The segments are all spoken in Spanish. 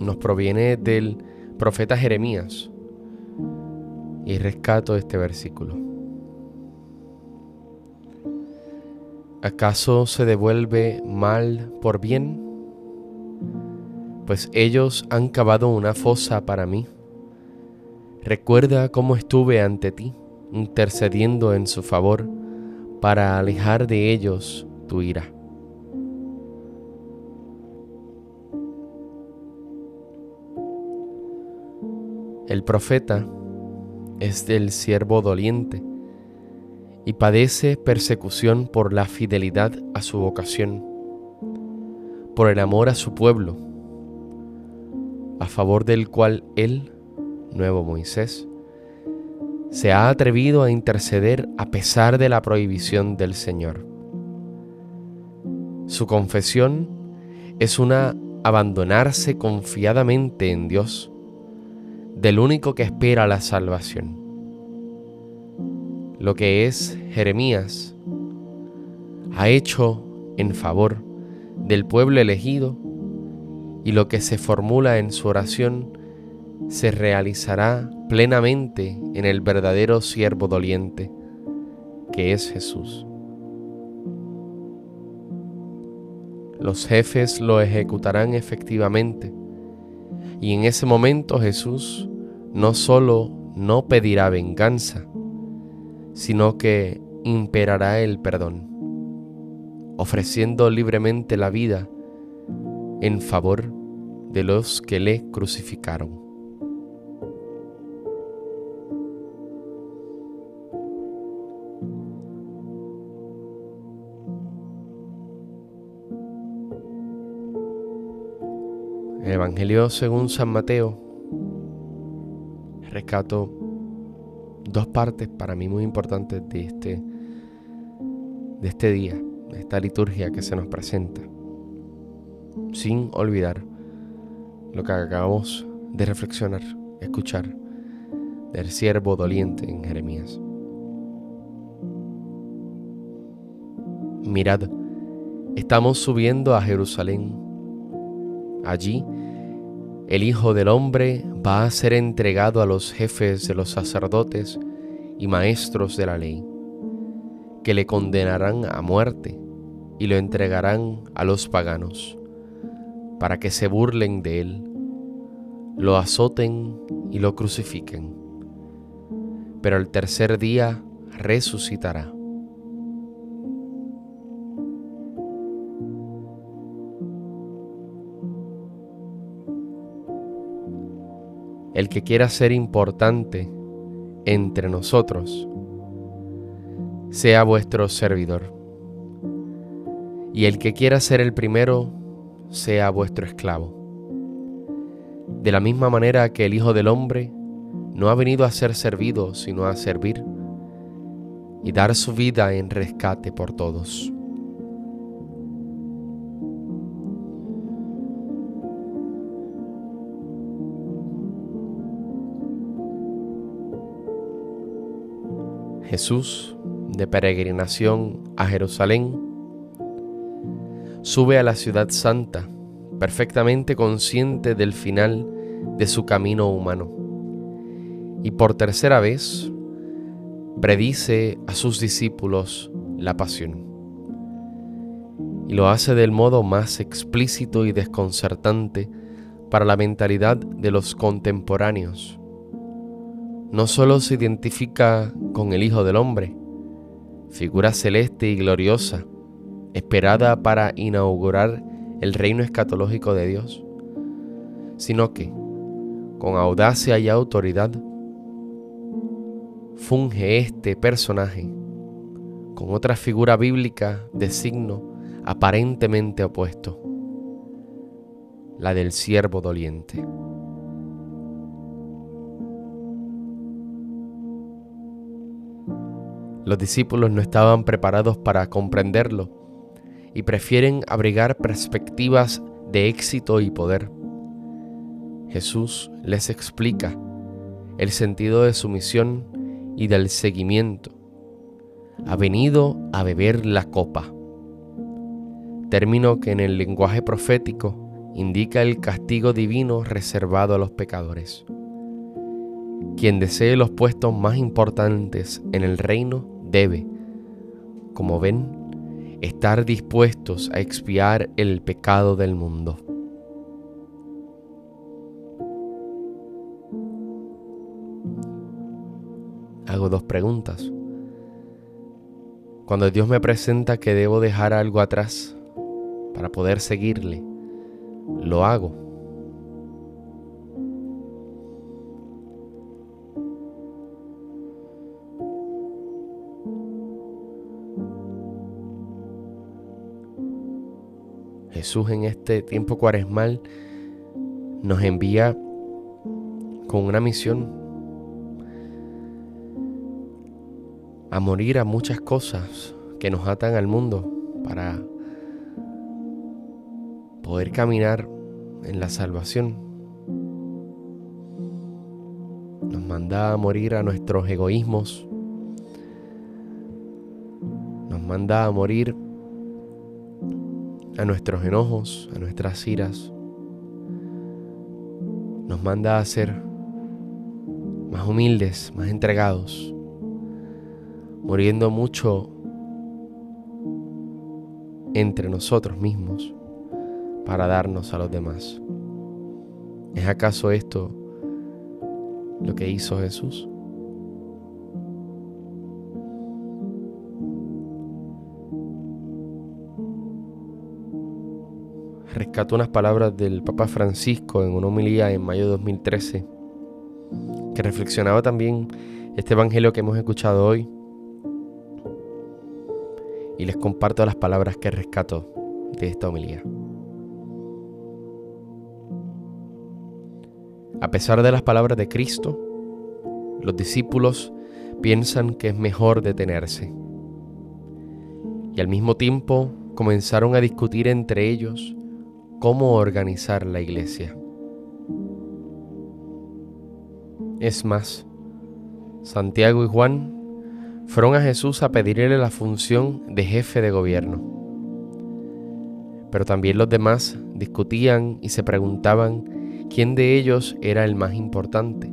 nos proviene del profeta Jeremías y rescato este versículo. ¿Acaso se devuelve mal por bien? Pues ellos han cavado una fosa para mí. Recuerda cómo estuve ante ti, intercediendo en su favor, para alejar de ellos tu ira. El profeta es del siervo doliente y padece persecución por la fidelidad a su vocación, por el amor a su pueblo, a favor del cual él, nuevo Moisés, se ha atrevido a interceder a pesar de la prohibición del Señor. Su confesión es una abandonarse confiadamente en Dios, del único que espera la salvación. Lo que es Jeremías ha hecho en favor del pueblo elegido y lo que se formula en su oración se realizará plenamente en el verdadero siervo doliente, que es Jesús. Los jefes lo ejecutarán efectivamente y en ese momento Jesús no solo no pedirá venganza, sino que imperará el perdón, ofreciendo libremente la vida en favor de los que le crucificaron. El Evangelio según San Mateo rescato dos partes para mí muy importantes de este, de este día, de esta liturgia que se nos presenta, sin olvidar lo que acabamos de reflexionar, escuchar del siervo doliente en Jeremías. Mirad, estamos subiendo a Jerusalén. Allí el Hijo del Hombre va a ser entregado a los jefes de los sacerdotes y maestros de la ley, que le condenarán a muerte y lo entregarán a los paganos, para que se burlen de él, lo azoten y lo crucifiquen. Pero el tercer día resucitará. El que quiera ser importante entre nosotros, sea vuestro servidor. Y el que quiera ser el primero, sea vuestro esclavo. De la misma manera que el Hijo del Hombre no ha venido a ser servido, sino a servir y dar su vida en rescate por todos. Jesús, de peregrinación a Jerusalén, sube a la ciudad santa, perfectamente consciente del final de su camino humano. Y por tercera vez predice a sus discípulos la pasión. Y lo hace del modo más explícito y desconcertante para la mentalidad de los contemporáneos no solo se identifica con el Hijo del Hombre, figura celeste y gloriosa, esperada para inaugurar el reino escatológico de Dios, sino que, con audacia y autoridad, funge este personaje con otra figura bíblica de signo aparentemente opuesto, la del siervo doliente. Los discípulos no estaban preparados para comprenderlo y prefieren abrigar perspectivas de éxito y poder. Jesús les explica el sentido de su misión y del seguimiento. Ha venido a beber la copa, término que en el lenguaje profético indica el castigo divino reservado a los pecadores. Quien desee los puestos más importantes en el reino debe, como ven, estar dispuestos a expiar el pecado del mundo. Hago dos preguntas. Cuando Dios me presenta que debo dejar algo atrás para poder seguirle, lo hago. Jesús en este tiempo cuaresmal nos envía con una misión a morir a muchas cosas que nos atan al mundo para poder caminar en la salvación. Nos manda a morir a nuestros egoísmos. Nos manda a morir a nuestros enojos, a nuestras iras. Nos manda a ser más humildes, más entregados, muriendo mucho entre nosotros mismos para darnos a los demás. ¿Es acaso esto lo que hizo Jesús? Rescato unas palabras del Papa Francisco en una homilía en mayo de 2013, que reflexionaba también este Evangelio que hemos escuchado hoy. Y les comparto las palabras que rescato de esta homilía. A pesar de las palabras de Cristo, los discípulos piensan que es mejor detenerse. Y al mismo tiempo comenzaron a discutir entre ellos cómo organizar la iglesia. Es más, Santiago y Juan fueron a Jesús a pedirle la función de jefe de gobierno. Pero también los demás discutían y se preguntaban quién de ellos era el más importante.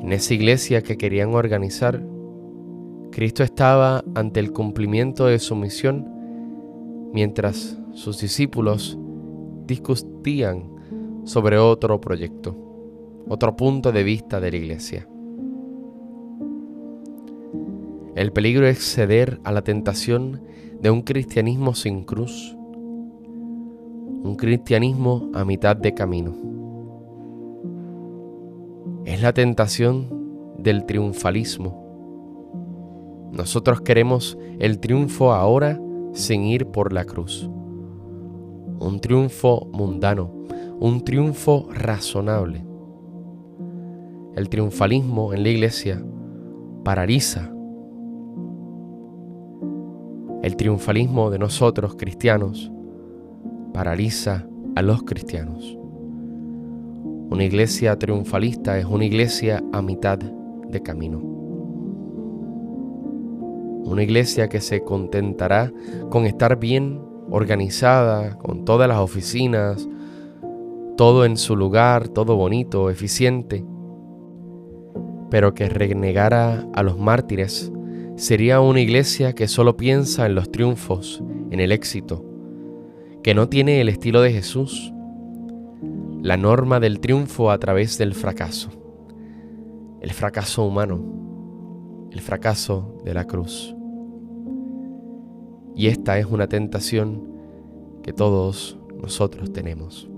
En esa iglesia que querían organizar, Cristo estaba ante el cumplimiento de su misión mientras sus discípulos discutían sobre otro proyecto, otro punto de vista de la iglesia. El peligro es ceder a la tentación de un cristianismo sin cruz, un cristianismo a mitad de camino. Es la tentación del triunfalismo. Nosotros queremos el triunfo ahora sin ir por la cruz un triunfo mundano, un triunfo razonable. El triunfalismo en la iglesia paraliza. El triunfalismo de nosotros cristianos paraliza a los cristianos. Una iglesia triunfalista es una iglesia a mitad de camino. Una iglesia que se contentará con estar bien organizada, con todas las oficinas, todo en su lugar, todo bonito, eficiente, pero que renegara a los mártires, sería una iglesia que solo piensa en los triunfos, en el éxito, que no tiene el estilo de Jesús, la norma del triunfo a través del fracaso, el fracaso humano, el fracaso de la cruz. Y esta es una tentación que todos nosotros tenemos.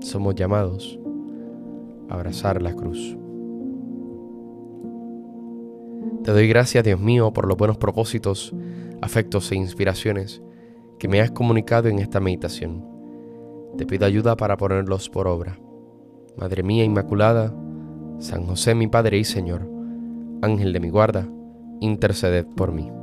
Somos llamados a abrazar la cruz. Te doy gracias, Dios mío, por los buenos propósitos, afectos e inspiraciones que me has comunicado en esta meditación. Te pido ayuda para ponerlos por obra. Madre mía Inmaculada, San José mi Padre y Señor, Ángel de mi guarda, interceded por mí.